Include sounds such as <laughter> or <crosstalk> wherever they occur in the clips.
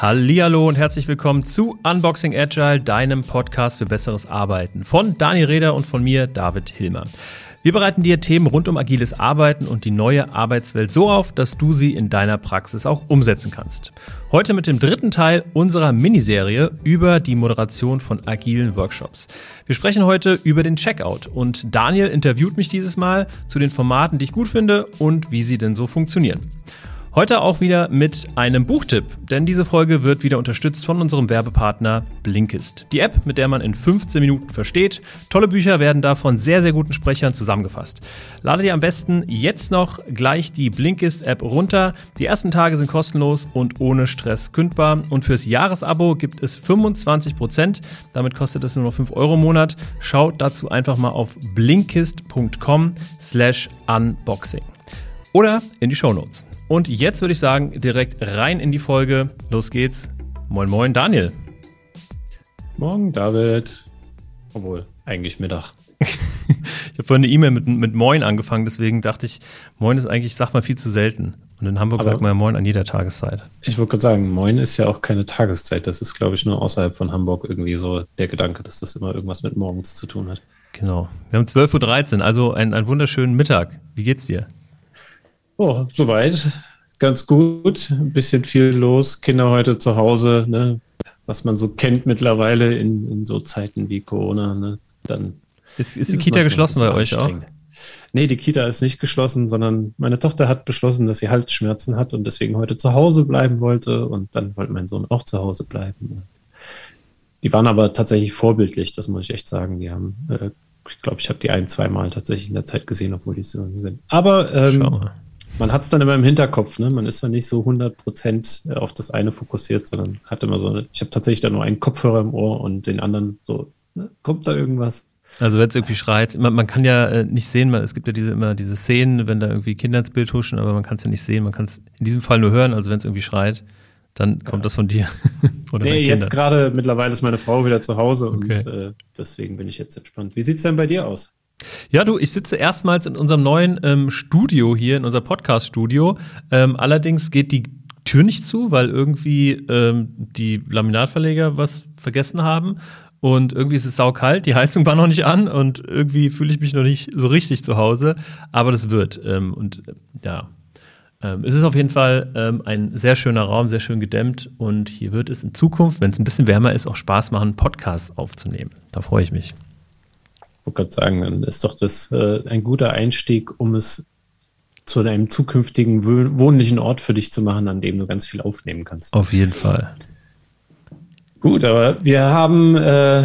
Hallo und herzlich willkommen zu Unboxing Agile, deinem Podcast für besseres Arbeiten von Daniel Reder und von mir, David Hilmer. Wir bereiten dir Themen rund um agiles Arbeiten und die neue Arbeitswelt so auf, dass du sie in deiner Praxis auch umsetzen kannst. Heute mit dem dritten Teil unserer Miniserie über die Moderation von agilen Workshops. Wir sprechen heute über den Checkout und Daniel interviewt mich dieses Mal zu den Formaten, die ich gut finde und wie sie denn so funktionieren. Heute auch wieder mit einem Buchtipp, denn diese Folge wird wieder unterstützt von unserem Werbepartner Blinkist. Die App, mit der man in 15 Minuten versteht. Tolle Bücher werden da von sehr, sehr guten Sprechern zusammengefasst. Lade dir am besten jetzt noch gleich die Blinkist-App runter. Die ersten Tage sind kostenlos und ohne Stress kündbar. Und fürs Jahresabo gibt es 25%. Damit kostet es nur noch 5 Euro im Monat. Schaut dazu einfach mal auf blinkist.com slash unboxing oder in die Show Notes. Und jetzt würde ich sagen, direkt rein in die Folge. Los geht's. Moin, moin, Daniel. Morgen, David. Obwohl, eigentlich Mittag. <laughs> ich habe vorhin eine E-Mail mit, mit Moin angefangen, deswegen dachte ich, Moin ist eigentlich, sag mal, viel zu selten. Und in Hamburg Aber sagt man ja Moin an jeder Tageszeit. Ich wollte gerade sagen, Moin ist ja auch keine Tageszeit. Das ist, glaube ich, nur außerhalb von Hamburg irgendwie so der Gedanke, dass das immer irgendwas mit morgens zu tun hat. Genau. Wir haben 12.13 Uhr, also einen, einen wunderschönen Mittag. Wie geht's dir? Oh, soweit. Ganz gut. Ein bisschen viel los. Kinder heute zu Hause, ne? was man so kennt mittlerweile in, in so Zeiten wie Corona. Ne? Dann ist, ist, ist die Kita geschlossen bei euch auch? Nee, die Kita ist nicht geschlossen, sondern meine Tochter hat beschlossen, dass sie Halsschmerzen hat und deswegen heute zu Hause bleiben wollte. Und dann wollte mein Sohn auch zu Hause bleiben. Die waren aber tatsächlich vorbildlich, das muss ich echt sagen. Die haben, äh, ich glaube, ich habe die ein, zwei Mal tatsächlich in der Zeit gesehen, obwohl die so sind. Aber ähm, man hat es dann immer im Hinterkopf, ne? Man ist dann nicht so 100% auf das eine fokussiert, sondern hat immer so, ich habe tatsächlich dann nur einen Kopfhörer im Ohr und den anderen so, ne? kommt da irgendwas? Also wenn es irgendwie schreit, man, man, kann ja äh, nicht sehen, man, es gibt ja diese, immer diese Szenen, wenn da irgendwie Kinder ins Bild huschen, aber man kann es ja nicht sehen, man kann es in diesem Fall nur hören, also wenn es irgendwie schreit, dann kommt ja. das von dir. <laughs> Oder nee, jetzt gerade mittlerweile ist meine Frau wieder zu Hause okay. und äh, deswegen bin ich jetzt entspannt. Wie sieht es denn bei dir aus? Ja, du, ich sitze erstmals in unserem neuen ähm, Studio hier, in unser Podcast-Studio. Ähm, allerdings geht die Tür nicht zu, weil irgendwie ähm, die Laminatverleger was vergessen haben. Und irgendwie ist es saukalt, die <laughs> Heizung war noch nicht an und irgendwie fühle ich mich noch nicht so richtig zu Hause. Aber das wird. Ähm, und äh, ja, ähm, es ist auf jeden Fall ähm, ein sehr schöner Raum, sehr schön gedämmt. Und hier wird es in Zukunft, wenn es ein bisschen wärmer ist, auch Spaß machen, Podcasts aufzunehmen. Da freue ich mich wollte gerade sagen, dann ist doch das äh, ein guter Einstieg, um es zu einem zukünftigen wohnlichen Ort für dich zu machen, an dem du ganz viel aufnehmen kannst. Auf jeden Fall. Gut, aber wir haben äh,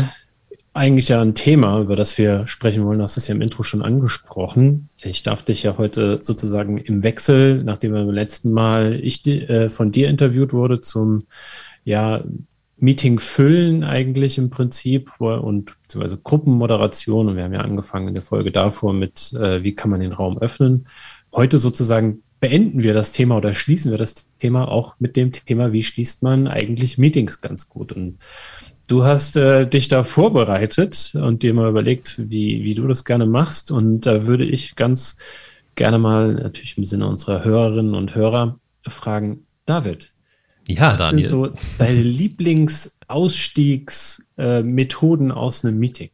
eigentlich ja ein Thema, über das wir sprechen wollen. Du hast es ja im Intro schon angesprochen. Ich darf dich ja heute sozusagen im Wechsel, nachdem wir beim letzten Mal ich äh, von dir interviewt wurde, zum ja, Meeting füllen eigentlich im Prinzip und beziehungsweise Gruppenmoderation. Und wir haben ja angefangen in der Folge davor mit, äh, wie kann man den Raum öffnen. Heute sozusagen beenden wir das Thema oder schließen wir das Thema auch mit dem Thema, wie schließt man eigentlich Meetings ganz gut. Und du hast äh, dich da vorbereitet und dir mal überlegt, wie, wie du das gerne machst. Und da würde ich ganz gerne mal natürlich im Sinne unserer Hörerinnen und Hörer fragen, David, ja, Was Daniel. sind so deine Lieblingsausstiegsmethoden äh, aus einem Meeting?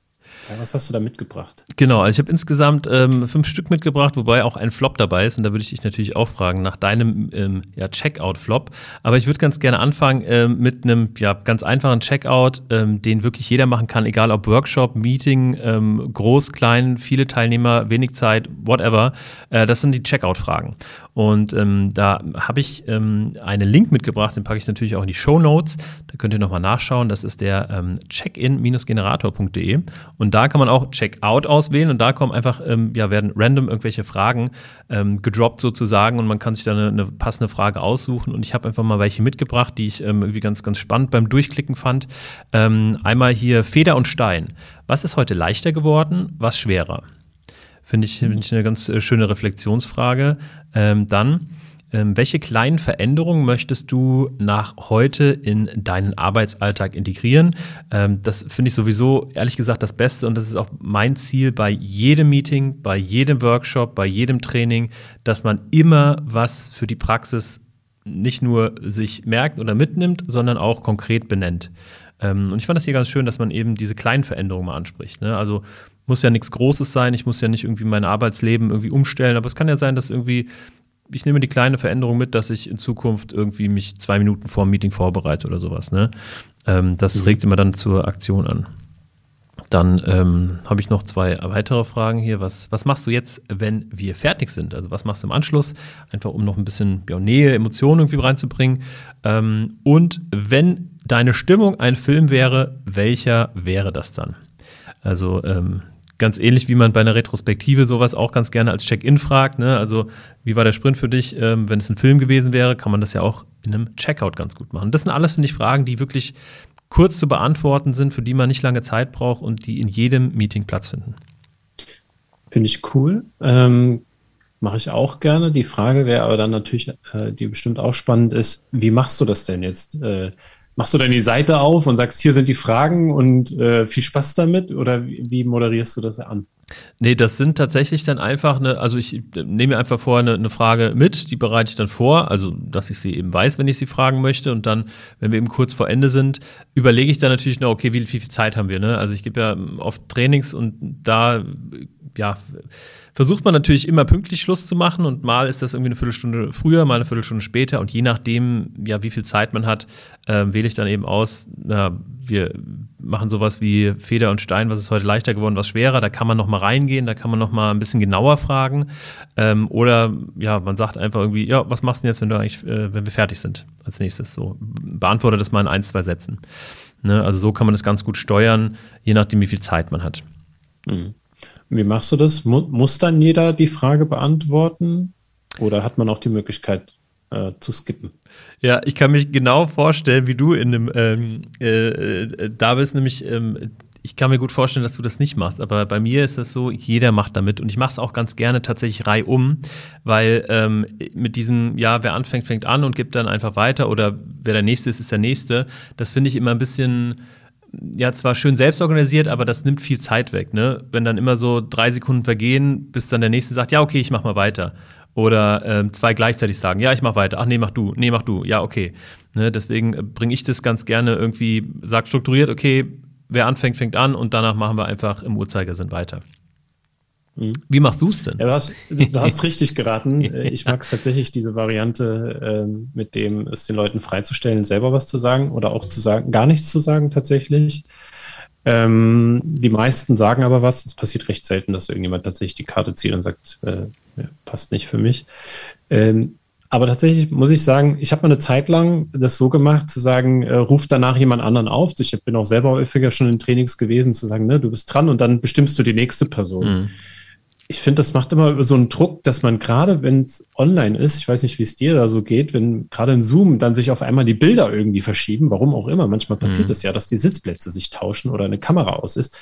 Ja, was hast du da mitgebracht? Genau, also ich habe insgesamt ähm, fünf Stück mitgebracht, wobei auch ein Flop dabei ist. Und da würde ich dich natürlich auch fragen nach deinem ähm, ja, Checkout-Flop. Aber ich würde ganz gerne anfangen ähm, mit einem ja, ganz einfachen Checkout, ähm, den wirklich jeder machen kann, egal ob Workshop, Meeting, ähm, groß, klein, viele Teilnehmer, wenig Zeit, whatever. Äh, das sind die Checkout-Fragen. Und ähm, da habe ich einen Link mitgebracht, den packe ich natürlich auch in die Show Notes. Da könnt ihr nochmal nachschauen. Das ist der check-in-generator.de. Und und da kann man auch Checkout auswählen und da kommen einfach, ähm, ja, werden random irgendwelche Fragen ähm, gedroppt sozusagen und man kann sich dann eine, eine passende Frage aussuchen. Und ich habe einfach mal welche mitgebracht, die ich ähm, irgendwie ganz, ganz spannend beim Durchklicken fand. Ähm, einmal hier Feder und Stein. Was ist heute leichter geworden? Was schwerer? Finde ich, find ich eine ganz äh, schöne Reflexionsfrage. Ähm, dann Ähm, welche kleinen Veränderungen möchtest du nach heute in deinen Arbeitsalltag integrieren? Ähm, das finde ich sowieso ehrlich gesagt das Beste und das ist auch mein Ziel bei jedem Meeting, bei jedem Workshop, bei jedem Training, dass man immer was für die Praxis nicht nur sich merkt oder mitnimmt, sondern auch konkret benennt. Ähm, und ich fand das hier ganz schön, dass man eben diese kleinen Veränderungen mal anspricht. Ne? Also muss ja nichts Großes sein, ich muss ja nicht irgendwie mein Arbeitsleben irgendwie umstellen, aber es kann ja sein, dass irgendwie ich nehme die kleine Veränderung mit, dass ich in Zukunft irgendwie mich zwei Minuten vor dem Meeting vorbereite oder sowas. Ne? Ähm, das mhm. regt immer dann zur Aktion an. Dann ähm, habe ich noch zwei weitere Fragen hier. Was, was machst du jetzt, wenn wir fertig sind? Also was machst du im Anschluss? Einfach um noch ein bisschen ja, Nähe, Emotionen irgendwie reinzubringen. Ähm, und wenn deine Stimmung ein Film wäre, welcher wäre das dann? Also ähm, ganz ähnlich wie man bei einer Retrospektive sowas auch ganz gerne als Check-in fragt. Ne? Also wie war der Sprint für dich? Ähm, wenn es ein Film gewesen wäre, kann man das ja auch in einem Checkout ganz gut machen. Das sind alles, finde ich, Fragen, die wirklich kurz zu beantworten sind, für die man nicht lange Zeit braucht und die in jedem Meeting Platz finden. Finde ich cool. Ähm, Mache ich auch gerne. Die Frage wäre aber dann natürlich, äh, die bestimmt auch spannend ist, wie machst du das denn jetzt? Äh, machst du dann die Seite auf und sagst, hier sind die Fragen und äh, viel Spaß damit? Oder wie, wie moderierst du das an? Nee, das sind tatsächlich dann einfach eine, also ich nehme mir einfach vor eine, eine, Frage mit, die bereite ich dann vor, also dass ich sie eben weiß, wenn ich sie fragen möchte und dann, wenn wir eben kurz vor Ende sind, überlege ich dann natürlich noch, okay, wie, wie viel Zeit haben wir, ne? Also ich gebe ja oft Trainings und da, ja, versucht man natürlich immer pünktlich Schluss zu machen und mal ist das irgendwie eine Viertelstunde früher, mal eine Viertelstunde später und je nachdem, ja, wie viel Zeit man hat, äh, wähle ich dann eben aus, na, wir machen sowas wie Feder und Stein, was ist heute leichter geworden, was schwerer, da kann man noch mal reingehen, da kann man noch mal ein bisschen genauer fragen ähm, oder ja, man sagt einfach irgendwie, ja, was machst du denn jetzt, wenn du eigentlich, äh, wenn wir fertig sind als nächstes, so, beantworte das mal in ein, zwei Sätzen. Ne? Also so kann man das ganz gut steuern, je nachdem, wie viel Zeit man hat. Mhm. Wie machst du das? Mu muss dann jeder die Frage beantworten? Oder hat man auch die Möglichkeit äh, zu skippen? Ja, ich kann mich genau vorstellen, wie du in dem ähm, äh, äh, da bist, nämlich ähm, ich kann mir gut vorstellen, dass du das nicht machst, aber bei mir ist das so, jeder macht damit und ich mache es auch ganz gerne tatsächlich reihum, weil ähm, mit diesem, ja, wer anfängt, fängt an und gibt dann einfach weiter oder wer der Nächste ist, ist der Nächste, das finde ich immer ein bisschen ja zwar schön selbst organisiert, aber das nimmt viel Zeit weg. Ne? Wenn dann immer so drei Sekunden vergehen, bis dann der nächste sagt, ja, okay, ich mach mal weiter. Oder ähm, zwei gleichzeitig sagen, ja, ich mach weiter. Ach nee, mach du, nee, mach du, ja, okay. Ne? Deswegen äh, bringe ich das ganz gerne irgendwie, sag strukturiert, okay, wer anfängt, fängt an und danach machen wir einfach im Uhrzeigersinn weiter. Mhm. Wie machst du es denn? Ja, du hast, du hast <laughs> richtig geraten. Ich mag es tatsächlich, diese Variante, äh, mit dem es den Leuten freizustellen, selber was zu sagen oder auch zu sagen, gar nichts zu sagen tatsächlich. Ähm, die meisten sagen aber was. Es passiert recht selten, dass irgendjemand tatsächlich die Karte zieht und sagt, äh, passt nicht für mich. Ähm, aber tatsächlich muss ich sagen, ich habe mal eine Zeit lang das so gemacht, zu sagen, äh, ruf danach jemand anderen auf. Ich bin auch selber häufiger schon in Trainings gewesen, zu sagen, ne, du bist dran und dann bestimmst du die nächste Person. Mhm ich finde, das macht immer so einen Druck, dass man gerade, wenn es online ist, ich weiß nicht, wie es dir da so geht, wenn gerade in Zoom dann sich auf einmal die Bilder irgendwie verschieben, warum auch immer. Manchmal passiert es mhm. ja, dass die Sitzplätze sich tauschen oder eine Kamera aus ist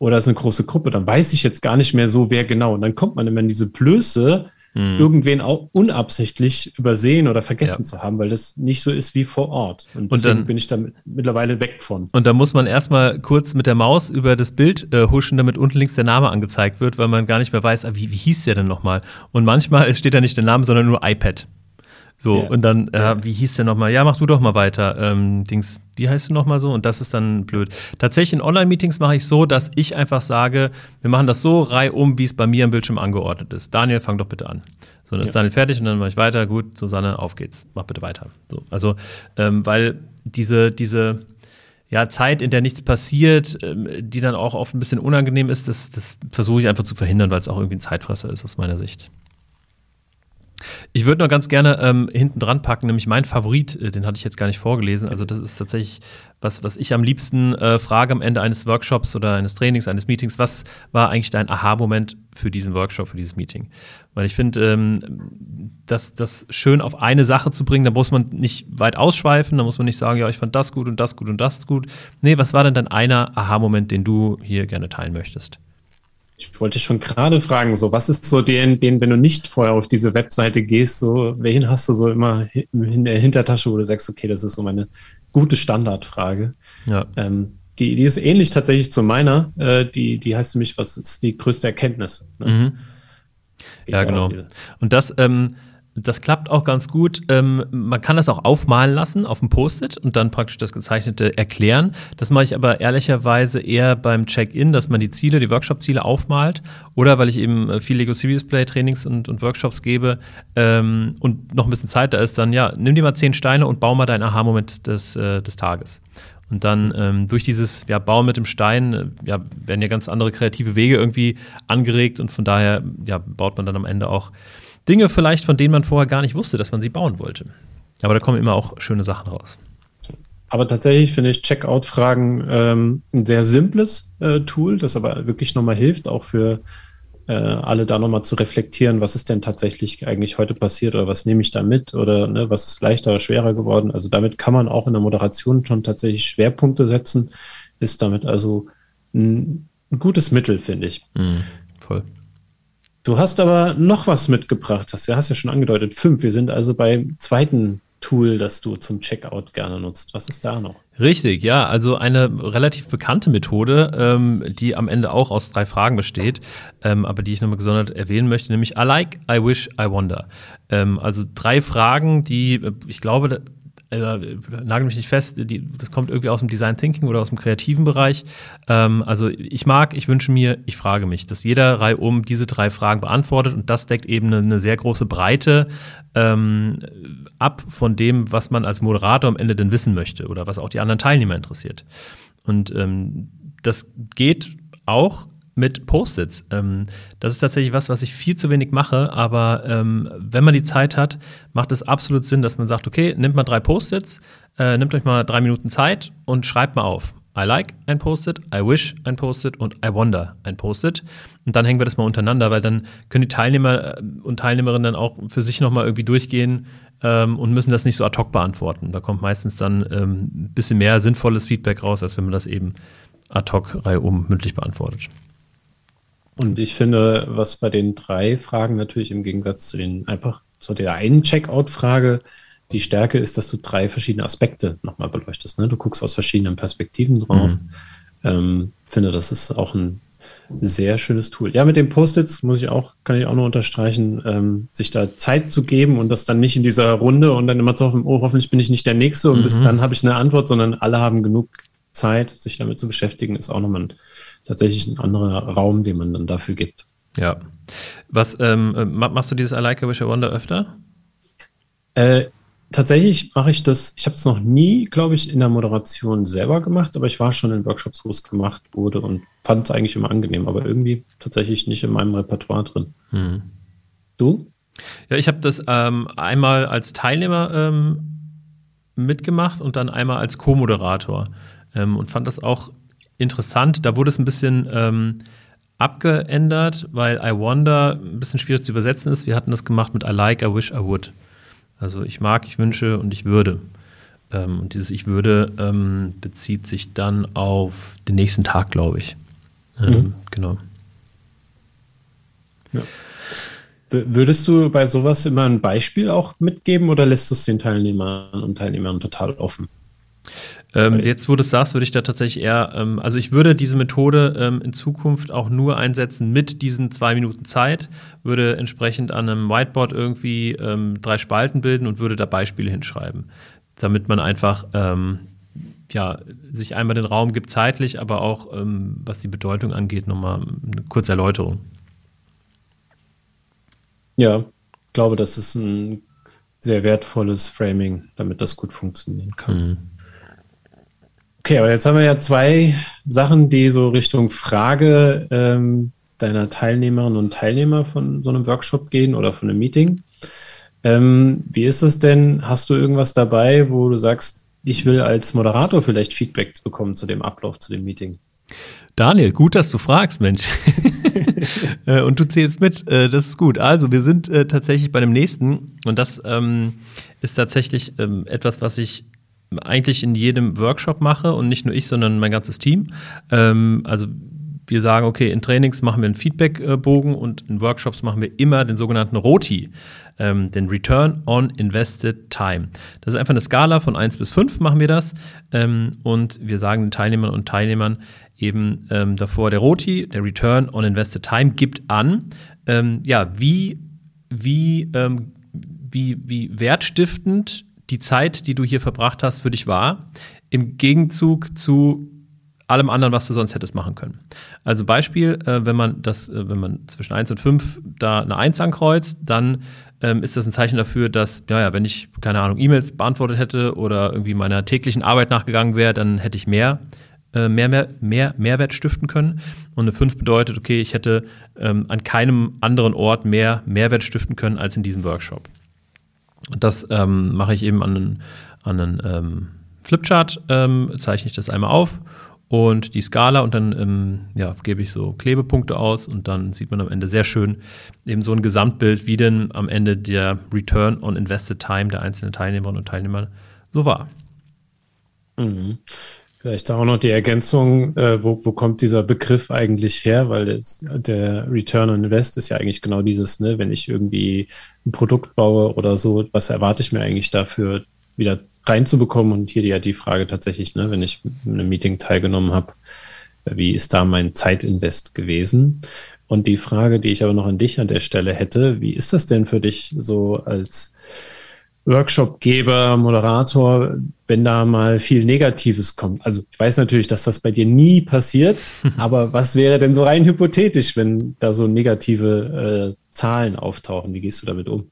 oder es ist eine große Gruppe, dann weiß ich jetzt gar nicht mehr so, wer genau. Und dann kommt man immer in diese Blöße, hm. irgendwen auch unabsichtlich übersehen oder vergessen ja. zu haben, weil das nicht so ist wie vor Ort. Und, und dann bin ich da mittlerweile weg von. Und da muss man erstmal kurz mit der Maus über das Bild äh, huschen, damit unten links der Name angezeigt wird, weil man gar nicht mehr weiß, ah, wie, wie hieß der denn nochmal? Und manchmal steht da nicht der Name, sondern nur iPad. So, ja. und dann, äh, wie hieß der nochmal? Ja, mach du doch mal weiter. Ähm, Dings, wie heißt du nochmal so? Und das ist dann blöd. Tatsächlich in Online-Meetings mache ich so, dass ich einfach sage, wir machen das so reihum, wie es bei mir am Bildschirm angeordnet ist. Daniel, fang doch bitte an. So, dann ja. ist Daniel fertig und dann mache ich weiter. Gut, Susanne, auf geht's. Mach bitte weiter. So, also, ähm, weil diese, diese, ja, Zeit, in der nichts passiert, ähm, die dann auch oft ein bisschen unangenehm ist, das, das versuche ich einfach zu verhindern, weil es auch irgendwie ein Zeitfresser ist aus meiner Sicht. Ich würde noch ganz gerne ähm, hinten dran packen, nämlich mein Favorit, äh, den hatte ich jetzt gar nicht vorgelesen. Also, das ist tatsächlich was, was ich am liebsten äh, frage am Ende eines Workshops oder eines Trainings, eines Meetings. Was war eigentlich dein Aha-Moment für diesen Workshop, für dieses Meeting? Weil ich finde, ähm, das, das schön auf eine Sache zu bringen, da muss man nicht weit ausschweifen, da muss man nicht sagen, ja, ich fand das gut und das gut und das gut. Nee, was war denn dein einer Aha-Moment, den du hier gerne teilen möchtest? Ich wollte schon gerade fragen, so was ist so den, den, wenn du nicht vorher auf diese Webseite gehst, so wen hast du so immer in der Hintertasche, wo du sagst, okay, das ist so meine gute Standardfrage. Ja. Ähm, die, die ist ähnlich tatsächlich zu meiner. Äh, die, die heißt nämlich, was ist die größte Erkenntnis? Ne? Mhm. Ja, genau. Und das, ähm, das klappt auch ganz gut. Ähm, man kann das auch aufmalen lassen auf dem Post-it und dann praktisch das Gezeichnete erklären. Das mache ich aber ehrlicherweise eher beim Check-in, dass man die Ziele, die Workshop-Ziele aufmalt. Oder weil ich eben äh, viel Lego Series Play Trainings und, und Workshops gebe ähm, und noch ein bisschen Zeit da ist, dann ja, nimm dir mal zehn Steine und bau mal deinen Aha-Moment des, äh, des Tages. Und dann ähm, durch dieses ja, Bauen mit dem Stein äh, ja, werden ja ganz andere kreative Wege irgendwie angeregt und von daher ja, baut man dann am Ende auch Dinge vielleicht, von denen man vorher gar nicht wusste, dass man sie bauen wollte. Aber da kommen immer auch schöne Sachen raus. Aber tatsächlich finde ich Checkout-Fragen ähm, ein sehr simples äh, Tool, das aber wirklich nochmal hilft, auch für äh, alle da nochmal zu reflektieren, was ist denn tatsächlich eigentlich heute passiert oder was nehme ich da mit oder ne, was ist leichter oder schwerer geworden. Also damit kann man auch in der Moderation schon tatsächlich Schwerpunkte setzen, ist damit also ein, ein gutes Mittel, finde ich. Mhm, voll. Du hast aber noch was mitgebracht, hast, ja, hast ja schon angedeutet, fünf. Wir sind also beim zweiten Tool, das du zum Checkout gerne nutzt. Was ist da noch? Richtig, ja. Also eine relativ bekannte Methode, ähm, die am Ende auch aus drei Fragen besteht, ähm, aber die ich nochmal gesondert erwähnen möchte, nämlich I like, I wish, I wonder. Ähm, also drei Fragen, die, äh, ich glaube, äh, nagel mich nicht fest, die, das kommt irgendwie aus dem Design Thinking oder aus dem kreativen Bereich. Ähm, also ich mag, ich wünsche mir, ich frage mich, dass jeder Reihe um diese drei Fragen beantwortet und das deckt eben eine, eine sehr große Breite ähm, ab von dem, was man als Moderator am Ende denn wissen möchte oder was auch die anderen Teilnehmer interessiert. Und ähm, das geht auch mit Post-its. Ähm, das ist tatsächlich was, was ich viel zu wenig mache, aber ähm, wenn man die Zeit hat, macht es absolut Sinn, dass man sagt, okay, nimmt mal drei Post-its, äh, nimmt euch mal drei Minuten Zeit und schreibt mal auf. I like ein Post-it, I wish ein Post-it und I wonder ein Post-it. Und dann hängen wir das mal untereinander, weil dann können die Teilnehmer äh, und Teilnehmerinnen dann auch für sich nochmal irgendwie durchgehen ähm, und müssen das nicht so ad hoc beantworten. Da kommt meistens dann ähm, ein bisschen mehr sinnvolles Feedback raus, als wenn man das eben ad hoc Reihe um mündlich beantwortet. Und ich finde, was bei den drei Fragen natürlich im Gegensatz zu den einfach zu der einen Checkout-Frage die Stärke ist, dass du drei verschiedene Aspekte nochmal beleuchtest. Ne? Du guckst aus verschiedenen Perspektiven drauf. Mhm. Ähm, finde, das ist auch ein sehr schönes Tool. Ja, mit den Post-its muss ich auch, kann ich auch nur unterstreichen, ähm, sich da Zeit zu geben und das dann nicht in dieser Runde und dann immer zu hoffen, oh, hoffentlich bin ich nicht der Nächste und mhm. bis dann habe ich eine Antwort, sondern alle haben genug Zeit, sich damit zu beschäftigen, ist auch nochmal ein tatsächlich ein anderer Raum, den man dann dafür gibt. Ja. Was ähm, äh, machst du dieses I Like a Wish I Wonder öfter? Äh, tatsächlich mache ich das, ich habe es noch nie, glaube ich, in der Moderation selber gemacht, aber ich war schon in Workshops, wo es gemacht wurde und fand es eigentlich immer angenehm, aber irgendwie tatsächlich nicht in meinem Repertoire drin. Hm. Du? Ja, ich habe das ähm, einmal als Teilnehmer ähm, mitgemacht und dann einmal als Co-Moderator ähm, und fand das auch interessant. Da wurde es ein bisschen ähm, abgeändert, weil I wonder ein bisschen schwierig zu übersetzen ist. Wir hatten das gemacht mit I like, I wish, I would. Also ich mag, ich wünsche und ich würde. Ähm, und dieses Ich würde ähm, bezieht sich dann auf den nächsten Tag, glaube ich. Ähm, mhm. Genau. Ja. Würdest du bei sowas immer ein Beispiel auch mitgeben oder lässt es den Teilnehmern und Teilnehmern total offen? Ähm, jetzt, wo du es sagst, würde ich da tatsächlich eher, ähm, also ich würde diese Methode ähm, in Zukunft auch nur einsetzen mit diesen zwei Minuten Zeit, würde entsprechend an einem Whiteboard irgendwie ähm, drei Spalten bilden und würde da Beispiele hinschreiben, damit man einfach ähm, ja, sich einmal den Raum gibt, zeitlich, aber auch ähm, was die Bedeutung angeht, nochmal eine kurze Erläuterung. Ja, ich glaube, das ist ein sehr wertvolles Framing, damit das gut funktionieren kann. Mhm. Okay, aber jetzt haben wir ja zwei Sachen, die so Richtung Frage ähm, deiner Teilnehmerinnen und Teilnehmer von so einem Workshop gehen oder von einem Meeting. Ähm, wie ist es denn? Hast du irgendwas dabei, wo du sagst, ich will als Moderator vielleicht Feedback bekommen zu dem Ablauf, zu dem Meeting? Daniel, gut, dass du fragst, Mensch. <laughs> Äh, und du zählst mit, äh, das ist gut. Also, wir sind äh, tatsächlich bei dem nächsten und das ähm, ist tatsächlich ähm, etwas, was ich eigentlich in jedem Workshop mache und nicht nur ich, sondern mein ganzes Team. Ähm, also wir sagen, okay, in Trainings machen wir einen Feedback-Bogen und in Workshops machen wir immer den sogenannten ROTI, ähm, den Return on Invested Time. Das ist einfach eine Skala von 1 bis 5 machen wir das ähm, und wir sagen den Teilnehmern und Teilnehmern eben ähm, davor, der ROTI, der Return on Invested Time, gibt an, ähm, ja, wie, wie, ähm, wie, wie wertstiftend die Zeit, die du hier verbracht hast, für dich war, im Gegenzug zu allem anderen, was du sonst hättest machen können. Also Beispiel, äh, wenn man das, äh, wenn man zwischen 1 und 5 da eine 1 ankreuzt, dann ähm, ist das ein Zeichen dafür, dass, ja, ja, wenn ich, keine Ahnung, E-Mails beantwortet hätte oder irgendwie meiner täglichen Arbeit nachgegangen wäre, dann hätte ich mehr, äh, mehr, mehr, mehr Mehrwert stiften können. Und eine 5 bedeutet, okay, ich hätte ähm, an keinem anderen Ort mehr Mehrwert stiften können als in diesem Workshop. Und das ähm, mache ich eben an einen, an einen ähm, Flipchart, ähm, zeichne ich das einmal auf und die Skala und dann ähm, ja, gebe ich so Klebepunkte aus und dann sieht man am Ende sehr schön eben so ein Gesamtbild, wie denn am Ende der Return on Invested Time der einzelnen Teilnehmerinnen und Teilnehmer so war. Mhm. Vielleicht auch noch die Ergänzung, äh, wo, wo kommt dieser Begriff eigentlich her? Weil das, der Return on Invest ist ja eigentlich genau dieses, ne, wenn ich irgendwie ein Produkt baue oder so, was erwarte ich mir eigentlich dafür wieder reinzubekommen. Und hier ja die Frage tatsächlich, ne, wenn ich in einem Meeting teilgenommen habe, wie ist da mein Zeitinvest gewesen? Und die Frage, die ich aber noch an dich an der Stelle hätte, wie ist das denn für dich so als Workshopgeber, Moderator, wenn da mal viel Negatives kommt? Also ich weiß natürlich, dass das bei dir nie passiert, <laughs> aber was wäre denn so rein hypothetisch, wenn da so negative äh, Zahlen auftauchen? Wie gehst du damit um?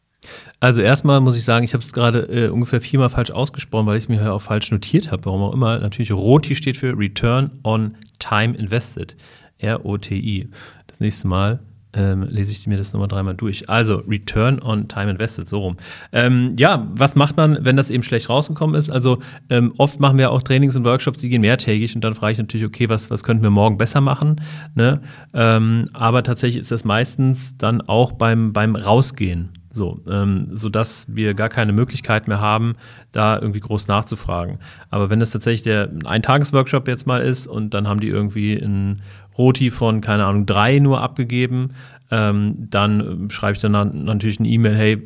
Also erstmal muss ich sagen, ich habe es gerade äh, ungefähr viermal falsch ausgesprochen, weil ich es mir auch falsch notiert habe. Warum auch immer. Natürlich ROTI steht für Return on Time Invested. R-O-T-I. Das nächste Mal ähm, lese ich mir das nochmal dreimal durch. Also Return on Time Invested, so rum. Ähm, ja, was macht man, wenn das eben schlecht rausgekommen ist? Also ähm, oft machen wir auch Trainings und Workshops, die gehen mehrtägig und dann frage ich natürlich, okay, was, was könnten wir morgen besser machen? Ne? Ähm, aber tatsächlich ist das meistens dann auch beim, beim Rausgehen. So, ähm, sodass wir gar keine Möglichkeit mehr haben, da irgendwie groß nachzufragen. Aber wenn das tatsächlich der Ein-Tages-Workshop jetzt mal ist und dann haben die irgendwie ein Roti von, keine Ahnung, drei nur abgegeben, ähm, dann schreibe ich dann natürlich eine E-Mail, hey,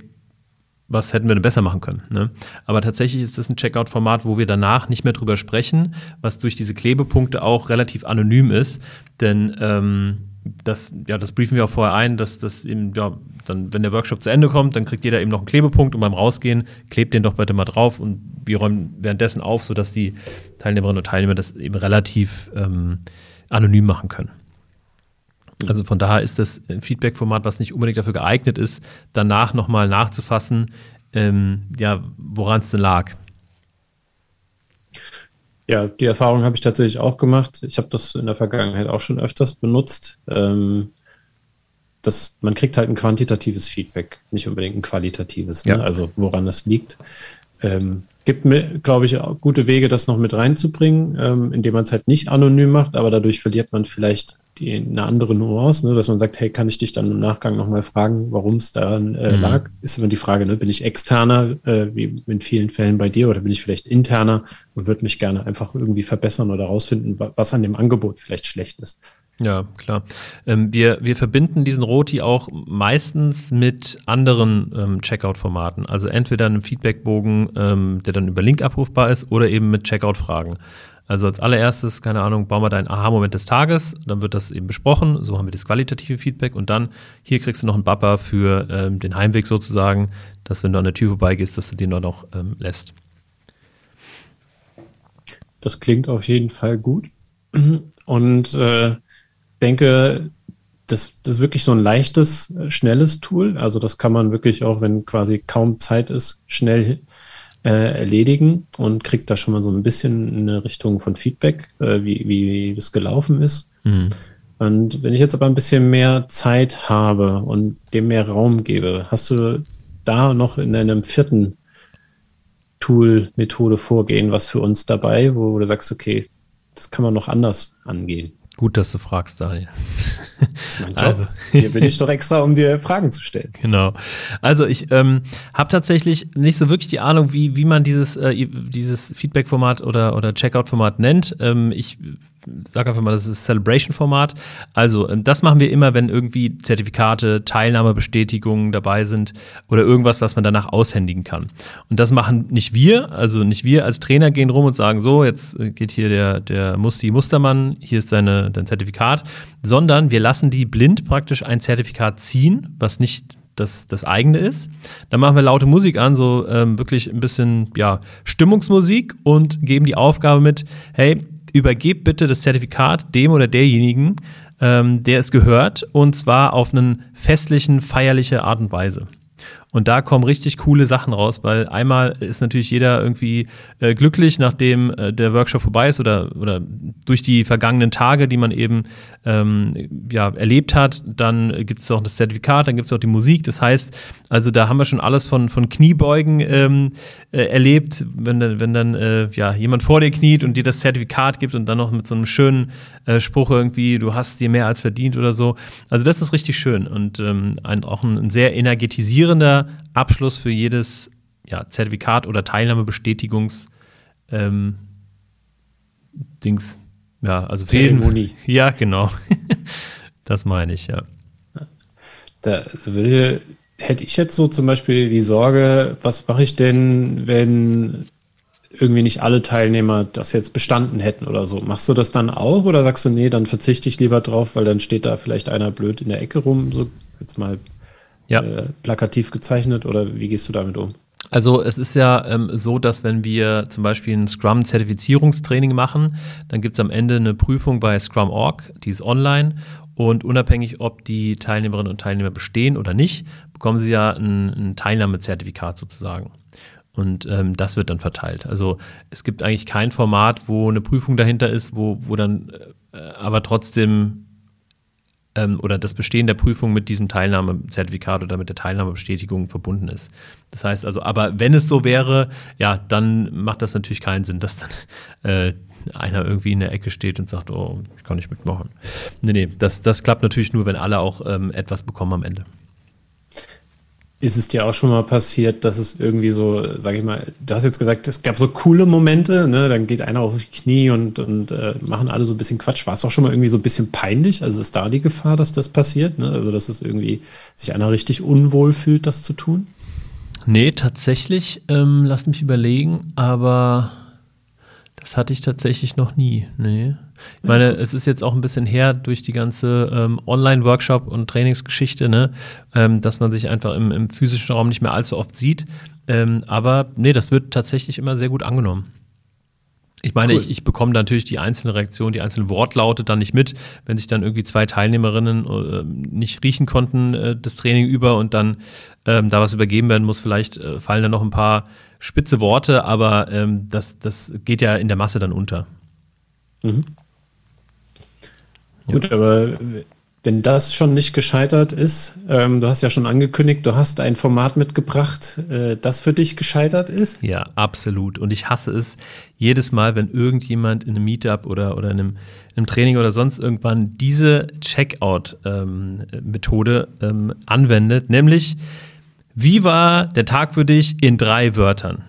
was hätten wir denn besser machen können. Ne? Aber tatsächlich ist das ein Checkout-Format, wo wir danach nicht mehr drüber sprechen, was durch diese Klebepunkte auch relativ anonym ist. Denn ähm, das, ja, das briefen wir auch vorher ein, dass das eben, ja, dann, wenn der Workshop zu Ende kommt, dann kriegt jeder eben noch einen Klebepunkt und beim Rausgehen klebt den doch bitte mal drauf und wir räumen währenddessen auf, sodass die Teilnehmerinnen und Teilnehmer das eben relativ ähm, anonym machen können. Also von daher ist das ein Feedback-Format, was nicht unbedingt dafür geeignet ist, danach nochmal nachzufassen, ähm, ja, woran es denn lag. Ja, die Erfahrung habe ich tatsächlich auch gemacht. Ich habe das in der Vergangenheit auch schon öfters benutzt. Ähm, das, man kriegt halt ein quantitatives Feedback, nicht unbedingt ein qualitatives, ne? also woran es liegt. Ähm, gibt mir, glaube ich, auch gute Wege, das noch mit reinzubringen, ähm, indem man es halt nicht anonym macht, aber dadurch verliert man vielleicht die, eine andere Nuance, ne, dass man sagt, hey, kann ich dich dann im Nachgang nochmal fragen, warum es daran äh, mhm. lag? Ist immer die Frage, ne, bin ich externer, äh, wie in vielen Fällen bei dir, oder bin ich vielleicht interner und würde mich gerne einfach irgendwie verbessern oder rausfinden, was an dem Angebot vielleicht schlecht ist. Ja, klar. Ähm, wir, wir verbinden diesen Roti auch meistens mit anderen ähm, Checkout-Formaten. Also entweder einem Feedbackbogen, ähm, der dann über Link abrufbar ist, oder eben mit Checkout-Fragen. Also als allererstes, keine Ahnung, bauen wir deinen Aha-Moment des Tages, dann wird das eben besprochen, so haben wir das qualitative Feedback und dann hier kriegst du noch einen Bupper für ähm, den Heimweg sozusagen, dass wenn du an der Tür vorbeigehst, dass du den dort noch ähm, lässt. Das klingt auf jeden Fall gut. <clears throat> Und äh, denke, das, das ist wirklich so ein leichtes, schnelles Tool. Also das kann man wirklich auch, wenn quasi kaum Zeit ist, schnell äh, erledigen und kriegt da schon mal so ein bisschen eine Richtung von Feedback, äh, wie, wie das gelaufen ist. Mhm. Und wenn ich jetzt aber ein bisschen mehr Zeit habe und dem mehr Raum gebe, hast du da noch in einem vierten Tool, Methode vorgehen, was für uns dabei, wo du sagst, okay, das kann man noch anders angehen? Gut, dass du fragst, Daniel. Das ist mein Job. Also, Hier bin ich doch extra, um dir Fragen zu stellen. Genau. Also ich ähm, habe tatsächlich nicht so wirklich die Ahnung, wie, wie man dieses, äh, dieses Feedback-Format oder, oder Checkout-Format nennt. Ähm, ich sag einfach mal, das ist Celebration-Format. Also, ähm, das machen wir immer, wenn irgendwie Zertifikate, Teilnahmebestätigungen dabei sind oder irgendwas, was man danach aushändigen kann. Und das machen nicht wir, also nicht wir als Trainer gehen rum und sagen, so, jetzt äh, geht hier der, der Musti Mustermann, hier ist seine, dein Zertifikat, sondern wir lassen die blind praktisch ein Zertifikat ziehen, was nicht das, das eigene ist. Dann machen wir laute Musik an, so ähm, wirklich ein bisschen ja, Stimmungsmusik und geben die Aufgabe mit, hey, übergebt bitte das Zertifikat dem oder derjenigen, ähm, der es gehört, und zwar auf einen festlichen, feierliche Art und Weise. Und da kommen richtig coole Sachen raus, weil einmal ist natürlich jeder irgendwie äh, glücklich, nachdem äh, der Workshop vorbei ist oder, oder durch die vergangenen Tage, die man eben ähm, ja, erlebt hat. Dann gibt es auch das Zertifikat, dann gibt es auch die Musik. Das heißt, also da haben wir schon alles von, von Kniebeugen ähm, äh, erlebt, wenn, wenn dann äh, ja, jemand vor dir kniet und dir das Zertifikat gibt und dann noch mit so einem schönen äh, Spruch irgendwie, du hast dir mehr als verdient oder so. Also das ist richtig schön und ähm, ein, auch ein, ein sehr energetisierender Abschluss für jedes ja, Zertifikat oder Teilnahmebestätigungs ähm, Dings. Ja, also Zeremonie. <laughs> Ja, genau. <laughs> das meine ich, ja. Da würde, hätte ich jetzt so zum Beispiel die Sorge, was mache ich denn, wenn irgendwie nicht alle Teilnehmer das jetzt bestanden hätten oder so. Machst du das dann auch oder sagst du, nee, dann verzichte ich lieber drauf, weil dann steht da vielleicht einer blöd in der Ecke rum, so jetzt mal ja. äh, plakativ gezeichnet oder wie gehst du damit um? Also es ist ja ähm, so, dass wenn wir zum Beispiel ein Scrum-Zertifizierungstraining machen, dann gibt es am Ende eine Prüfung bei Scrum.org, die ist online und unabhängig, ob die Teilnehmerinnen und Teilnehmer bestehen oder nicht, bekommen sie ja ein, ein Teilnahmezertifikat sozusagen. Und ähm, das wird dann verteilt. Also es gibt eigentlich kein Format, wo eine Prüfung dahinter ist, wo, wo dann äh, aber trotzdem ähm, oder das Bestehen der Prüfung mit diesem Teilnahmezertifikat oder mit der Teilnahmebestätigung verbunden ist. Das heißt also, aber wenn es so wäre, ja, dann macht das natürlich keinen Sinn, dass dann äh, einer irgendwie in der Ecke steht und sagt, oh, ich kann nicht mitmachen. Nee, nee, das, das klappt natürlich nur, wenn alle auch ähm, etwas bekommen am Ende. Ist es dir auch schon mal passiert, dass es irgendwie so, sag ich mal, du hast jetzt gesagt, es gab so coole Momente, ne? Dann geht einer auf die Knie und, und äh, machen alle so ein bisschen Quatsch. War es auch schon mal irgendwie so ein bisschen peinlich? Also ist da die Gefahr, dass das passiert? Ne? Also, dass es irgendwie sich einer richtig unwohl fühlt, das zu tun? Nee, tatsächlich, ähm, lass mich überlegen, aber das hatte ich tatsächlich noch nie. Nee. Ich meine, es ist jetzt auch ein bisschen her durch die ganze ähm, Online-Workshop- und Trainingsgeschichte, ne, ähm, dass man sich einfach im, im, physischen Raum nicht mehr allzu oft sieht. Ähm, aber nee, das wird tatsächlich immer sehr gut angenommen. Ich meine, cool. ich, ich bekomme natürlich die einzelne Reaktion, die einzelnen Wortlaute dann nicht mit, wenn sich dann irgendwie zwei Teilnehmerinnen äh, nicht riechen konnten äh, das Training über und dann ähm, da was übergeben werden muss. Vielleicht äh, fallen dann noch ein paar spitze Worte, aber ähm, das, das geht ja in der Masse dann unter. Mhm. Gut, aber wenn das schon nicht gescheitert ist, ähm, du hast ja schon angekündigt, du hast ein Format mitgebracht, äh, das für dich gescheitert ist. Ja, absolut. Und ich hasse es jedes Mal, wenn irgendjemand in einem Meetup oder, oder in, einem, in einem Training oder sonst irgendwann diese Checkout-Methode ähm, ähm, anwendet, nämlich wie war der Tag für dich in drei Wörtern?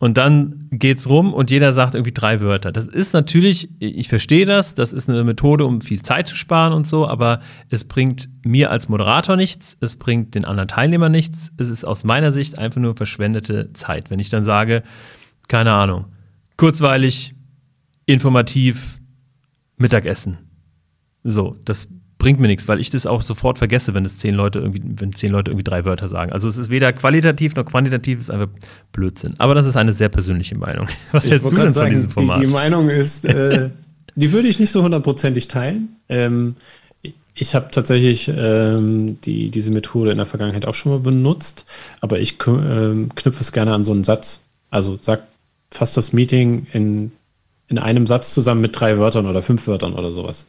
Und dann geht's rum und jeder sagt irgendwie drei Wörter. Das ist natürlich, ich verstehe das, das ist eine Methode, um viel Zeit zu sparen und so, aber es bringt mir als Moderator nichts, es bringt den anderen Teilnehmern nichts. Es ist aus meiner Sicht einfach nur verschwendete Zeit. Wenn ich dann sage, keine Ahnung, kurzweilig, informativ, Mittagessen. So, das bringt mir nichts, weil ich das auch sofort vergesse, wenn es zehn Leute irgendwie, wenn zehn Leute irgendwie drei Wörter sagen. Also es ist weder qualitativ noch quantitativ, es ist einfach Blödsinn. Aber das ist eine sehr persönliche Meinung. <laughs> Was ich hältst du denn sagen, von diesem Format? Die, die Meinung ist, <laughs> äh, die würde ich nicht so hundertprozentig teilen. Ähm, ich habe tatsächlich ähm, die, diese Methode in der Vergangenheit auch schon mal benutzt, aber ich äh, knüpfe es gerne an so einen Satz. Also sag fast das Meeting in, in einem Satz zusammen mit drei Wörtern oder fünf Wörtern oder sowas.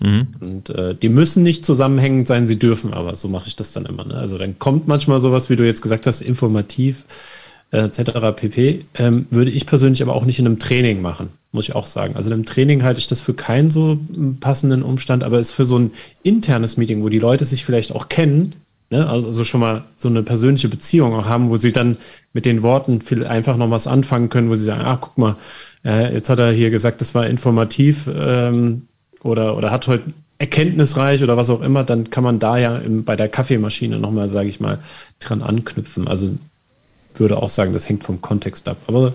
Mhm. Und äh, die müssen nicht zusammenhängend sein, sie dürfen aber. So mache ich das dann immer. Ne? Also dann kommt manchmal sowas, wie du jetzt gesagt hast, informativ äh, etc. pp. Ähm, würde ich persönlich aber auch nicht in einem Training machen, muss ich auch sagen. Also in einem Training halte ich das für keinen so passenden Umstand, aber ist für so ein internes Meeting, wo die Leute sich vielleicht auch kennen, ne? also, also schon mal so eine persönliche Beziehung auch haben, wo sie dann mit den Worten viel einfach noch was anfangen können, wo sie sagen, ah, guck mal, äh, jetzt hat er hier gesagt, das war informativ ähm, oder, oder hat heute erkenntnisreich oder was auch immer, dann kann man da ja im, bei der Kaffeemaschine nochmal, sage ich mal, dran anknüpfen. Also würde auch sagen, das hängt vom Kontext ab. Aber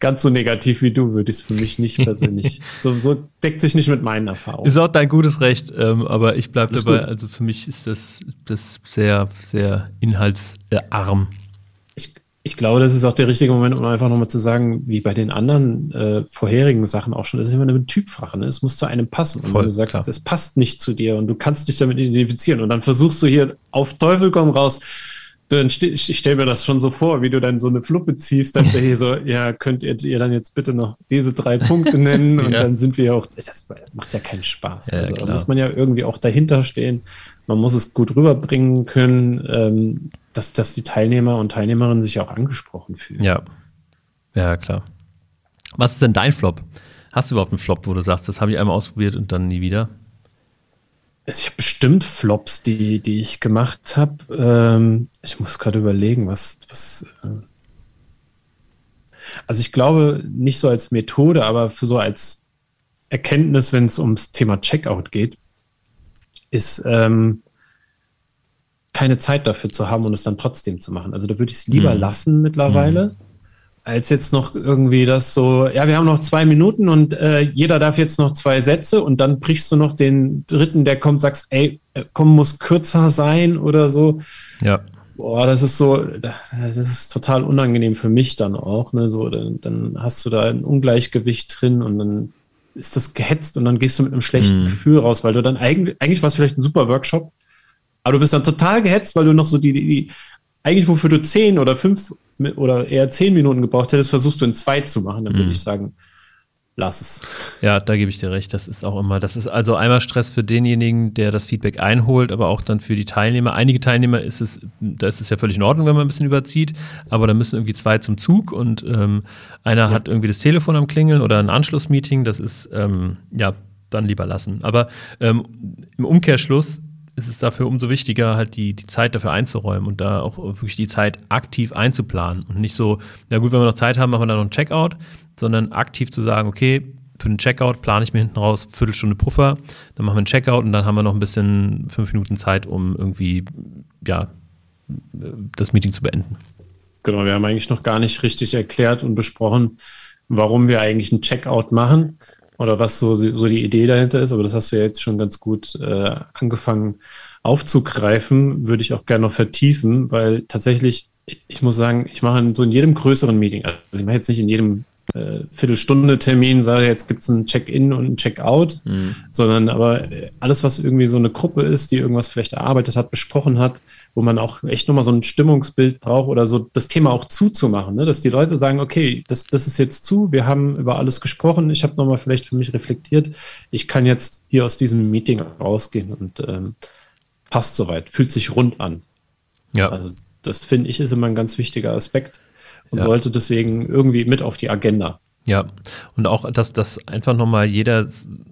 ganz so negativ wie du würde ich es für mich nicht <laughs> persönlich. so, so, deckt sich nicht mit meinen Erfahrungen. Ist auch dein gutes Recht, ähm, aber ich bleibe dabei. Gut. Also für mich ist das, das sehr, sehr inhaltsarm. Ich, ich glaube, das ist auch der richtige Moment, um einfach nochmal zu sagen, wie bei den anderen äh, vorherigen Sachen auch schon, das ist immer eine Typfrache. Ne? Es muss zu einem passen. Und Voll, wenn du sagst, es passt nicht zu dir und du kannst dich damit identifizieren und dann versuchst du hier auf Teufel komm raus, dann ich stelle mir das schon so vor, wie du dann so eine Fluppe ziehst, dann hier so, <laughs> ja, könnt ihr, ihr dann jetzt bitte noch diese drei Punkte nennen und <laughs> ja. dann sind wir auch, das macht ja keinen Spaß. Ja, also da muss man ja irgendwie auch dahinter stehen. Man muss es gut rüberbringen können, ähm, dass, dass die Teilnehmer und Teilnehmerinnen sich auch angesprochen fühlen. Ja. Ja, klar. Was ist denn dein Flop? Hast du überhaupt einen Flop, wo du sagst, das habe ich einmal ausprobiert und dann nie wieder? Ich habe bestimmt Flops, die, die ich gemacht habe. Ähm, ich muss gerade überlegen, was. was äh also ich glaube, nicht so als Methode, aber für so als Erkenntnis, wenn es ums Thema Checkout geht, ist ähm, keine Zeit dafür zu haben und es dann trotzdem zu machen. Also da würde ich es lieber mhm. lassen mittlerweile. Mhm als jetzt noch irgendwie das so, ja, wir haben noch zwei Minuten und äh, jeder darf jetzt noch zwei Sätze und dann brichst du noch den dritten, der kommt, sagst, ey, äh, komm, muss kürzer sein oder so. Ja. Boah, das ist so, das ist total unangenehm für mich dann auch, ne, so, dann, dann hast du da ein Ungleichgewicht drin und dann ist das gehetzt und dann gehst du mit einem schlechten mhm. Gefühl raus, weil du dann eigentlich, eigentlich war es vielleicht ein super Workshop, aber du bist dann total gehetzt, weil du noch so die, die, eigentlich wofür du zehn oder fünf oder eher zehn Minuten gebraucht hättest, versuchst du in zwei zu machen, dann würde mhm. ich sagen, lass es. Ja, da gebe ich dir recht. Das ist auch immer, das ist also einmal Stress für denjenigen, der das Feedback einholt, aber auch dann für die Teilnehmer. Einige Teilnehmer ist es, da ist es ja völlig in Ordnung, wenn man ein bisschen überzieht, aber da müssen irgendwie zwei zum Zug und ähm, einer ja. hat irgendwie das Telefon am Klingeln oder ein Anschlussmeeting. Das ist, ähm, ja, dann lieber lassen. Aber ähm, im Umkehrschluss ist es dafür umso wichtiger, halt die, die Zeit dafür einzuräumen und da auch wirklich die Zeit aktiv einzuplanen und nicht so, na gut, wenn wir noch Zeit haben, machen wir dann noch einen Checkout, sondern aktiv zu sagen, okay, für den Checkout plane ich mir hinten raus Viertelstunde Puffer, dann machen wir einen Checkout und dann haben wir noch ein bisschen fünf Minuten Zeit, um irgendwie, ja, das Meeting zu beenden. Genau, wir haben eigentlich noch gar nicht richtig erklärt und besprochen, warum wir eigentlich einen Checkout machen oder was so, so die Idee dahinter ist, aber das hast du ja jetzt schon ganz gut äh, angefangen aufzugreifen, würde ich auch gerne noch vertiefen, weil tatsächlich, ich muss sagen, ich mache so in jedem größeren Meeting, also ich mache jetzt nicht in jedem äh, Viertelstunde-Termin sage, jetzt gibt es ein Check-in und ein Check-out, mhm. sondern aber alles, was irgendwie so eine Gruppe ist, die irgendwas vielleicht erarbeitet hat, besprochen hat, wo man auch echt nochmal so ein Stimmungsbild braucht oder so das Thema auch zuzumachen, ne? dass die Leute sagen, okay, das, das ist jetzt zu, wir haben über alles gesprochen, ich habe nochmal vielleicht für mich reflektiert, ich kann jetzt hier aus diesem Meeting rausgehen und ähm, passt soweit, fühlt sich rund an. Ja. Also das finde ich ist immer ein ganz wichtiger Aspekt und ja. sollte deswegen irgendwie mit auf die Agenda. Ja, und auch, dass das einfach nochmal jeder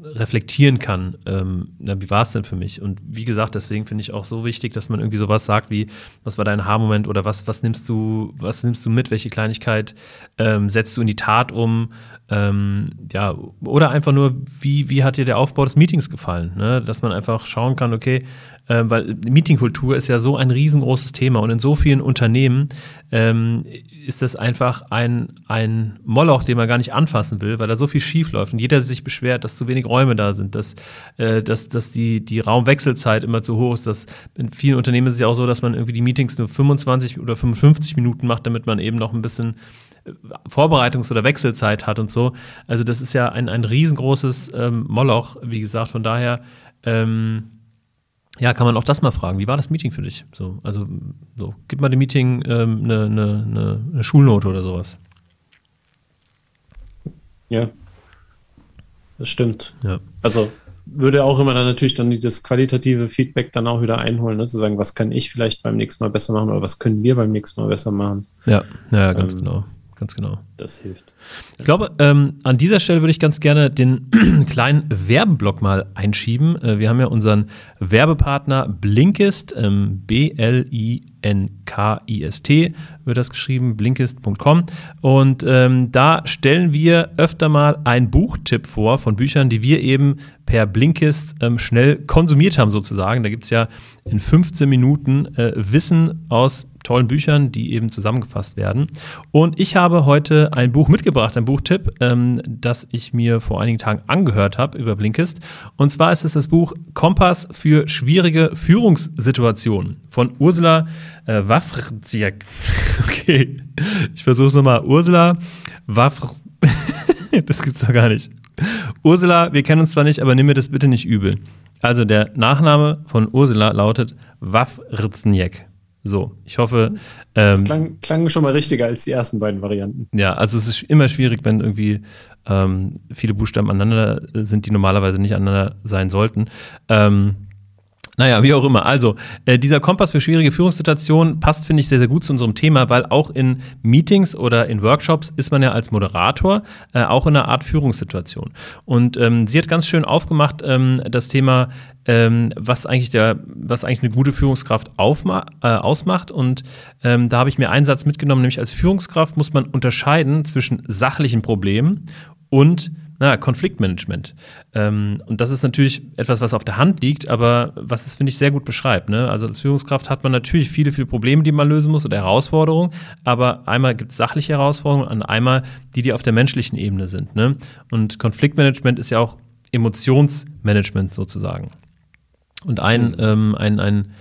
reflektieren kann, ähm, na, wie war es denn für mich? Und wie gesagt, deswegen finde ich auch so wichtig, dass man irgendwie sowas sagt wie, was war dein Haarmoment oder was, was nimmst du, was nimmst du mit, welche Kleinigkeit ähm, setzt du in die Tat um? Ähm, ja, oder einfach nur, wie, wie hat dir der Aufbau des Meetings gefallen? Ne? Dass man einfach schauen kann, okay, äh, weil Meetingkultur ist ja so ein riesengroßes Thema und in so vielen Unternehmen ähm, ist das einfach ein, ein Moloch, den man gar nicht anfassen will, weil da so viel schief läuft und jeder sich beschwert, dass zu wenig Räume da sind, dass, äh, dass, dass die, die Raumwechselzeit immer zu hoch ist. Dass in vielen Unternehmen ist es ja auch so, dass man irgendwie die Meetings nur 25 oder 55 Minuten macht, damit man eben noch ein bisschen äh, Vorbereitungs- oder Wechselzeit hat und so. Also das ist ja ein, ein riesengroßes ähm, Moloch, wie gesagt, von daher ähm, ja, kann man auch das mal fragen. Wie war das Meeting für dich? So, also, so, gib mal dem Meeting ähm, eine, eine, eine Schulnote oder sowas. Ja, das stimmt. Ja. Also würde auch immer dann natürlich dann das qualitative Feedback dann auch wieder einholen, ne? zu sagen, was kann ich vielleicht beim nächsten Mal besser machen oder was können wir beim nächsten Mal besser machen. Ja, ja, ganz ähm, genau. Ganz genau. Das hilft. Ich glaube, ähm, an dieser Stelle würde ich ganz gerne den <clears throat> kleinen Werbeblock mal einschieben. Äh, wir haben ja unseren Werbepartner Blinkist, ähm, B-L-I-N-K-I-S-T wird das geschrieben, blinkist.com. Und ähm, da stellen wir öfter mal einen Buchtipp vor von Büchern, die wir eben per Blinkist ähm, schnell konsumiert haben, sozusagen. Da gibt es ja in 15 Minuten äh, Wissen aus tollen Büchern, die eben zusammengefasst werden. Und ich habe heute ein Buch mitgebracht, ein Buchtipp, ähm, das ich mir vor einigen Tagen angehört habe über Blinkist. Und zwar ist es das Buch Kompass für schwierige Führungssituationen von Ursula äh, Wawrziak. <laughs> Okay, ich versuche es nochmal. Ursula Wawr... <laughs> das gibt's doch gar nicht. Ursula, wir kennen uns zwar nicht, aber nimm mir das bitte nicht übel. Also der Nachname von Ursula lautet Wawrzniak. So, ich hoffe. Ähm, das klang, klang, schon mal richtiger als die ersten beiden Varianten. Ja, also es ist immer schwierig, wenn irgendwie ähm, viele Buchstaben aneinander sind, die normalerweise nicht aneinander sein sollten. Ähm, naja, wie auch immer. Also, äh, dieser Kompass für schwierige Führungssituationen passt, finde ich, sehr, sehr gut zu unserem Thema, weil auch in Meetings oder in Workshops ist man ja als Moderator äh, auch in einer Art Führungssituation. Und ähm, sie hat ganz schön aufgemacht, ähm, das Thema, ähm, was eigentlich der, was eigentlich eine gute Führungskraft aufma äh, ausmacht. Und ähm, da habe ich mir einen Satz mitgenommen, nämlich als Führungskraft muss man unterscheiden zwischen sachlichen Problemen und na, Konfliktmanagement. Ähm, und das ist natürlich etwas, was auf der Hand liegt, aber was es, finde ich, sehr gut beschreibt. Ne? Also als Führungskraft hat man natürlich viele, viele Probleme, die man lösen muss oder Herausforderungen, aber einmal gibt es sachliche Herausforderungen und einmal die, die auf der menschlichen Ebene sind. Ne? Und Konfliktmanagement ist ja auch Emotionsmanagement sozusagen. Und ein, mhm. ähm, ein, ein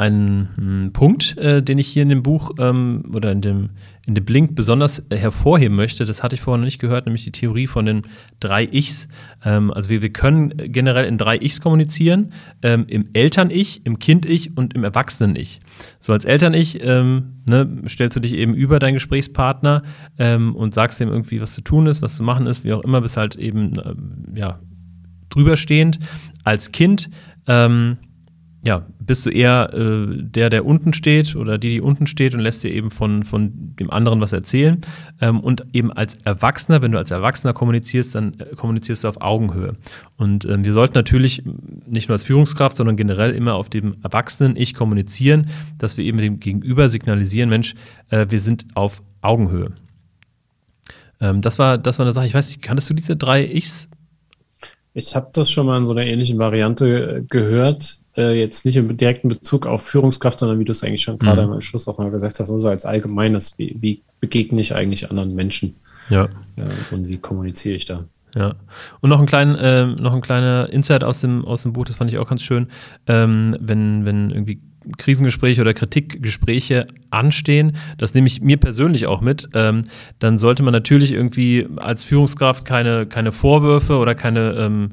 ein hm, Punkt, äh, den ich hier in dem Buch ähm, oder in dem, in dem Blink besonders äh, hervorheben möchte. Das hatte ich vorher noch nicht gehört, nämlich die Theorie von den drei Ichs. Ähm, also wir, wir können generell in drei Ichs kommunizieren: ähm, im Eltern-Ich, im Kind-Ich und im Erwachsenen-Ich. So als Eltern-Ich ähm, ne, stellst du dich eben über deinen Gesprächspartner ähm, und sagst ihm irgendwie, was zu tun ist, was zu machen ist, wie auch immer, bis halt eben äh, ja, drüberstehend. Als Kind ähm, ja, bist du eher äh, der, der unten steht oder die, die unten steht und lässt dir eben von, von dem anderen was erzählen. Ähm, und eben als Erwachsener, wenn du als Erwachsener kommunizierst, dann äh, kommunizierst du auf Augenhöhe. Und ähm, wir sollten natürlich nicht nur als Führungskraft, sondern generell immer auf dem Erwachsenen-Ich kommunizieren, dass wir eben dem Gegenüber signalisieren, Mensch, äh, wir sind auf Augenhöhe. Ähm, das, war, das war eine Sache, ich weiß nicht, kanntest du diese drei Ichs? Ich habe das schon mal in so einer ähnlichen Variante äh, gehört äh, jetzt nicht im direkten Bezug auf Führungskraft, sondern wie du es eigentlich schon gerade mhm. am Schluss auch mal gesagt hast, also als allgemeines, wie, wie begegne ich eigentlich anderen Menschen? Ja. ja und wie kommuniziere ich da? Ja. Und noch ein, klein, äh, noch ein kleiner Insight aus dem, aus dem Buch, das fand ich auch ganz schön. Ähm, wenn, wenn irgendwie Krisengespräche oder Kritikgespräche anstehen, das nehme ich mir persönlich auch mit, ähm, dann sollte man natürlich irgendwie als Führungskraft keine, keine Vorwürfe oder keine ähm,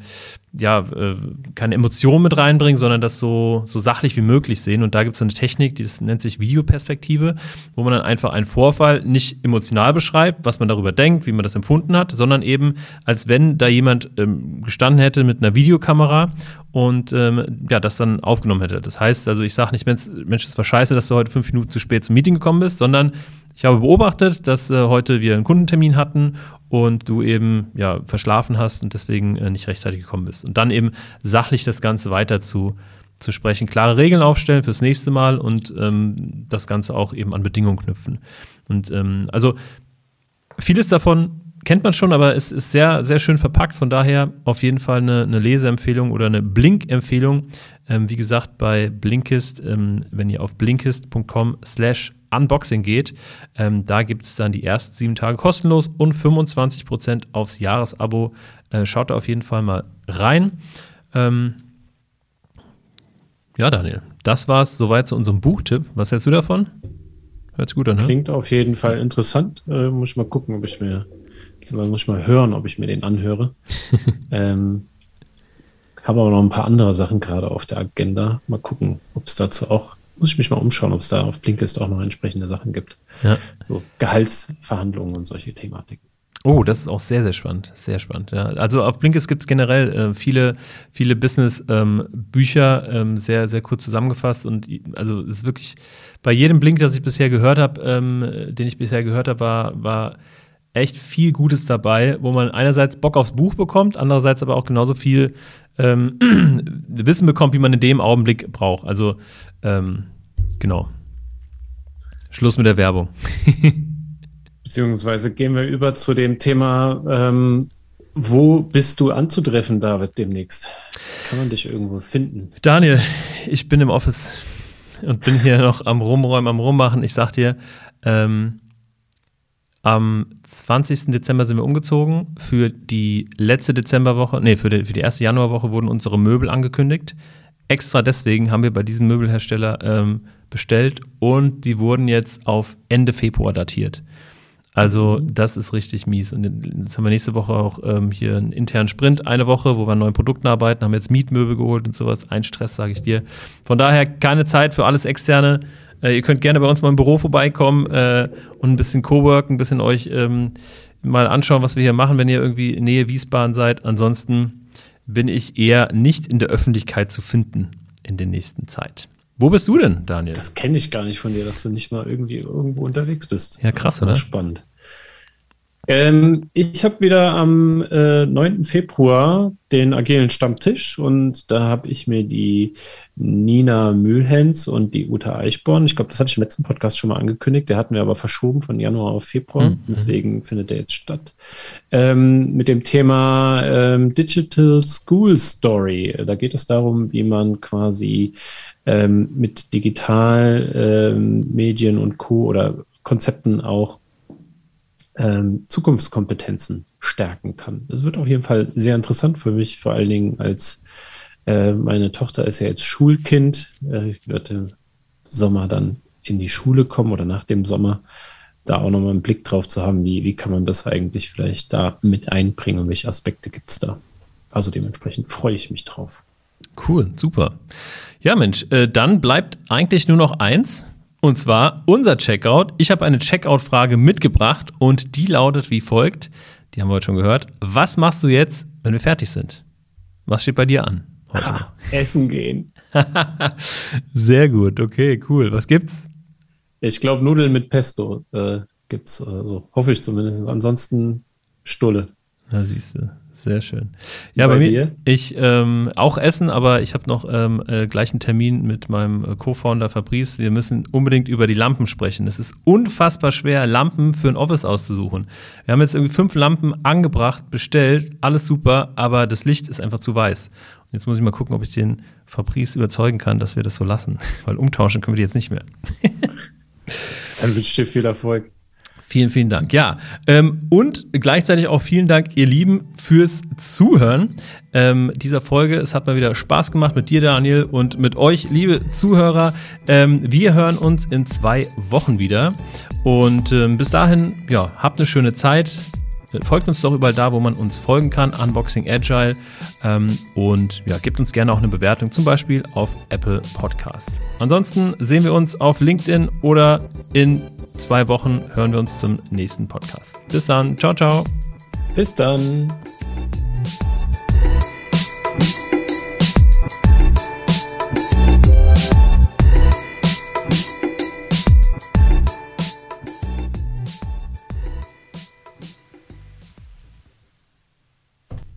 ja, äh, keine Emotionen mit reinbringen, sondern das so, so sachlich wie möglich sehen. Und da gibt es eine Technik, die das nennt sich Videoperspektive, wo man dann einfach einen Vorfall nicht emotional beschreibt, was man darüber denkt, wie man das empfunden hat, sondern eben, als wenn da jemand ähm, gestanden hätte mit einer Videokamera und ähm, ja, das dann aufgenommen hätte. Das heißt also, ich sage nicht, Mensch, es war scheiße, dass du heute fünf Minuten zu spät zum Meeting gekommen bist, sondern ich habe beobachtet, dass äh, heute wir einen Kundentermin hatten und du eben ja verschlafen hast und deswegen äh, nicht rechtzeitig gekommen bist. Und dann eben sachlich das Ganze weiter zu, zu sprechen, klare Regeln aufstellen fürs nächste Mal und ähm, das Ganze auch eben an Bedingungen knüpfen. Und ähm, also vieles davon kennt man schon, aber es ist sehr, sehr schön verpackt. Von daher auf jeden Fall eine, eine Leseempfehlung oder eine Blink-Empfehlung. Ähm, wie gesagt, bei Blinkist, ähm, wenn ihr auf blinkist.com slash Unboxing geht. Ähm, da gibt es dann die ersten sieben Tage kostenlos und 25% aufs Jahresabo. Äh, schaut da auf jeden Fall mal rein. Ähm, ja, Daniel, das war es soweit zu unserem Buchtipp. Was hältst du davon? Hört sich gut an, ne? Klingt auf jeden Fall interessant. Äh, muss ich mal gucken, ob ich mir, muss ich mal hören, ob ich mir den anhöre. <laughs> ähm, habe aber noch ein paar andere Sachen gerade auf der Agenda. Mal gucken, ob es dazu auch muss ich mich mal umschauen, ob es da auf Blinkist auch noch entsprechende Sachen gibt. Ja. So Gehaltsverhandlungen und solche Thematiken. Oh, das ist auch sehr, sehr spannend. Sehr spannend. Ja. Also auf Blinkist gibt es generell äh, viele, viele Business-Bücher, ähm, ähm, sehr, sehr kurz zusammengefasst. Und also es ist wirklich, bei jedem Blink, das ich bisher gehört habe, ähm, den ich bisher gehört habe, war, war echt viel Gutes dabei, wo man einerseits Bock aufs Buch bekommt, andererseits aber auch genauso viel ähm, <clears throat> Wissen bekommt, wie man in dem Augenblick braucht. Also ähm, genau. Schluss mit der Werbung. <laughs> Beziehungsweise gehen wir über zu dem Thema, ähm, wo bist du anzutreffen, David, demnächst? Kann man dich irgendwo finden? Daniel, ich bin im Office und bin hier noch am Rumräumen, am Rummachen. Ich sag dir, ähm, am 20. Dezember sind wir umgezogen. Für die letzte Dezemberwoche, nee, für die, für die erste Januarwoche wurden unsere Möbel angekündigt. Extra deswegen haben wir bei diesem Möbelhersteller ähm, bestellt und die wurden jetzt auf Ende Februar datiert. Also mhm. das ist richtig mies. Und jetzt haben wir nächste Woche auch ähm, hier einen internen Sprint, eine Woche, wo wir an neuen Produkten arbeiten, haben jetzt Mietmöbel geholt und sowas. Ein Stress, sage ich dir. Von daher keine Zeit für alles Externe. Äh, ihr könnt gerne bei uns mal im Büro vorbeikommen äh, und ein bisschen Coworken, ein bisschen euch ähm, mal anschauen, was wir hier machen, wenn ihr irgendwie in Nähe Wiesbaden seid. Ansonsten bin ich eher nicht in der Öffentlichkeit zu finden in der nächsten Zeit. Wo bist du denn, Daniel? Das kenne ich gar nicht von dir, dass du nicht mal irgendwie irgendwo unterwegs bist. Ja, krass, oder? Spannend. Ähm, ich habe wieder am äh, 9. Februar den agilen Stammtisch und da habe ich mir die Nina Mühlhens und die Uta Eichborn, ich glaube, das hatte ich im letzten Podcast schon mal angekündigt, der hatten wir aber verschoben von Januar auf Februar, mhm. deswegen findet der jetzt statt, ähm, mit dem Thema ähm, Digital School Story. Da geht es darum, wie man quasi ähm, mit Digitalmedien ähm, und Co. oder Konzepten auch ähm, Zukunftskompetenzen stärken kann. Es wird auf jeden Fall sehr interessant für mich, vor allen Dingen als äh, meine Tochter ist ja jetzt Schulkind. Äh, ich werde im Sommer dann in die Schule kommen oder nach dem Sommer da auch nochmal einen Blick drauf zu haben, wie, wie kann man das eigentlich vielleicht da mit einbringen und welche Aspekte gibt es da. Also dementsprechend freue ich mich drauf. Cool, super. Ja, Mensch, äh, dann bleibt eigentlich nur noch eins. Und zwar unser Checkout. Ich habe eine Checkout-Frage mitgebracht und die lautet wie folgt. Die haben wir heute schon gehört. Was machst du jetzt, wenn wir fertig sind? Was steht bei dir an? Ha, <laughs> essen gehen. <laughs> Sehr gut, okay, cool. Was gibt's? Ich glaube, Nudeln mit Pesto äh, gibt's, also hoffe ich zumindest. Ansonsten Stulle. Da siehst du. Sehr schön. Ja, bei, bei mir, dir? ich ähm, auch essen, aber ich habe noch ähm, äh, gleich einen Termin mit meinem äh, Co-Founder Fabrice. Wir müssen unbedingt über die Lampen sprechen. Es ist unfassbar schwer, Lampen für ein Office auszusuchen. Wir haben jetzt irgendwie fünf Lampen angebracht, bestellt, alles super, aber das Licht ist einfach zu weiß. Und jetzt muss ich mal gucken, ob ich den Fabrice überzeugen kann, dass wir das so lassen. <laughs> Weil umtauschen können wir die jetzt nicht mehr. <laughs> Dann wünsche ich dir viel Erfolg. Vielen, vielen Dank. Ja, ähm, und gleichzeitig auch vielen Dank, ihr Lieben, fürs Zuhören ähm, dieser Folge. Es hat mal wieder Spaß gemacht mit dir, Daniel, und mit euch, liebe Zuhörer. Ähm, wir hören uns in zwei Wochen wieder. Und ähm, bis dahin, ja, habt eine schöne Zeit. Folgt uns doch überall da, wo man uns folgen kann, Unboxing Agile. Ähm, und ja, gebt uns gerne auch eine Bewertung, zum Beispiel auf Apple Podcasts. Ansonsten sehen wir uns auf LinkedIn oder in zwei Wochen hören wir uns zum nächsten Podcast. Bis dann. Ciao, ciao. Bis dann.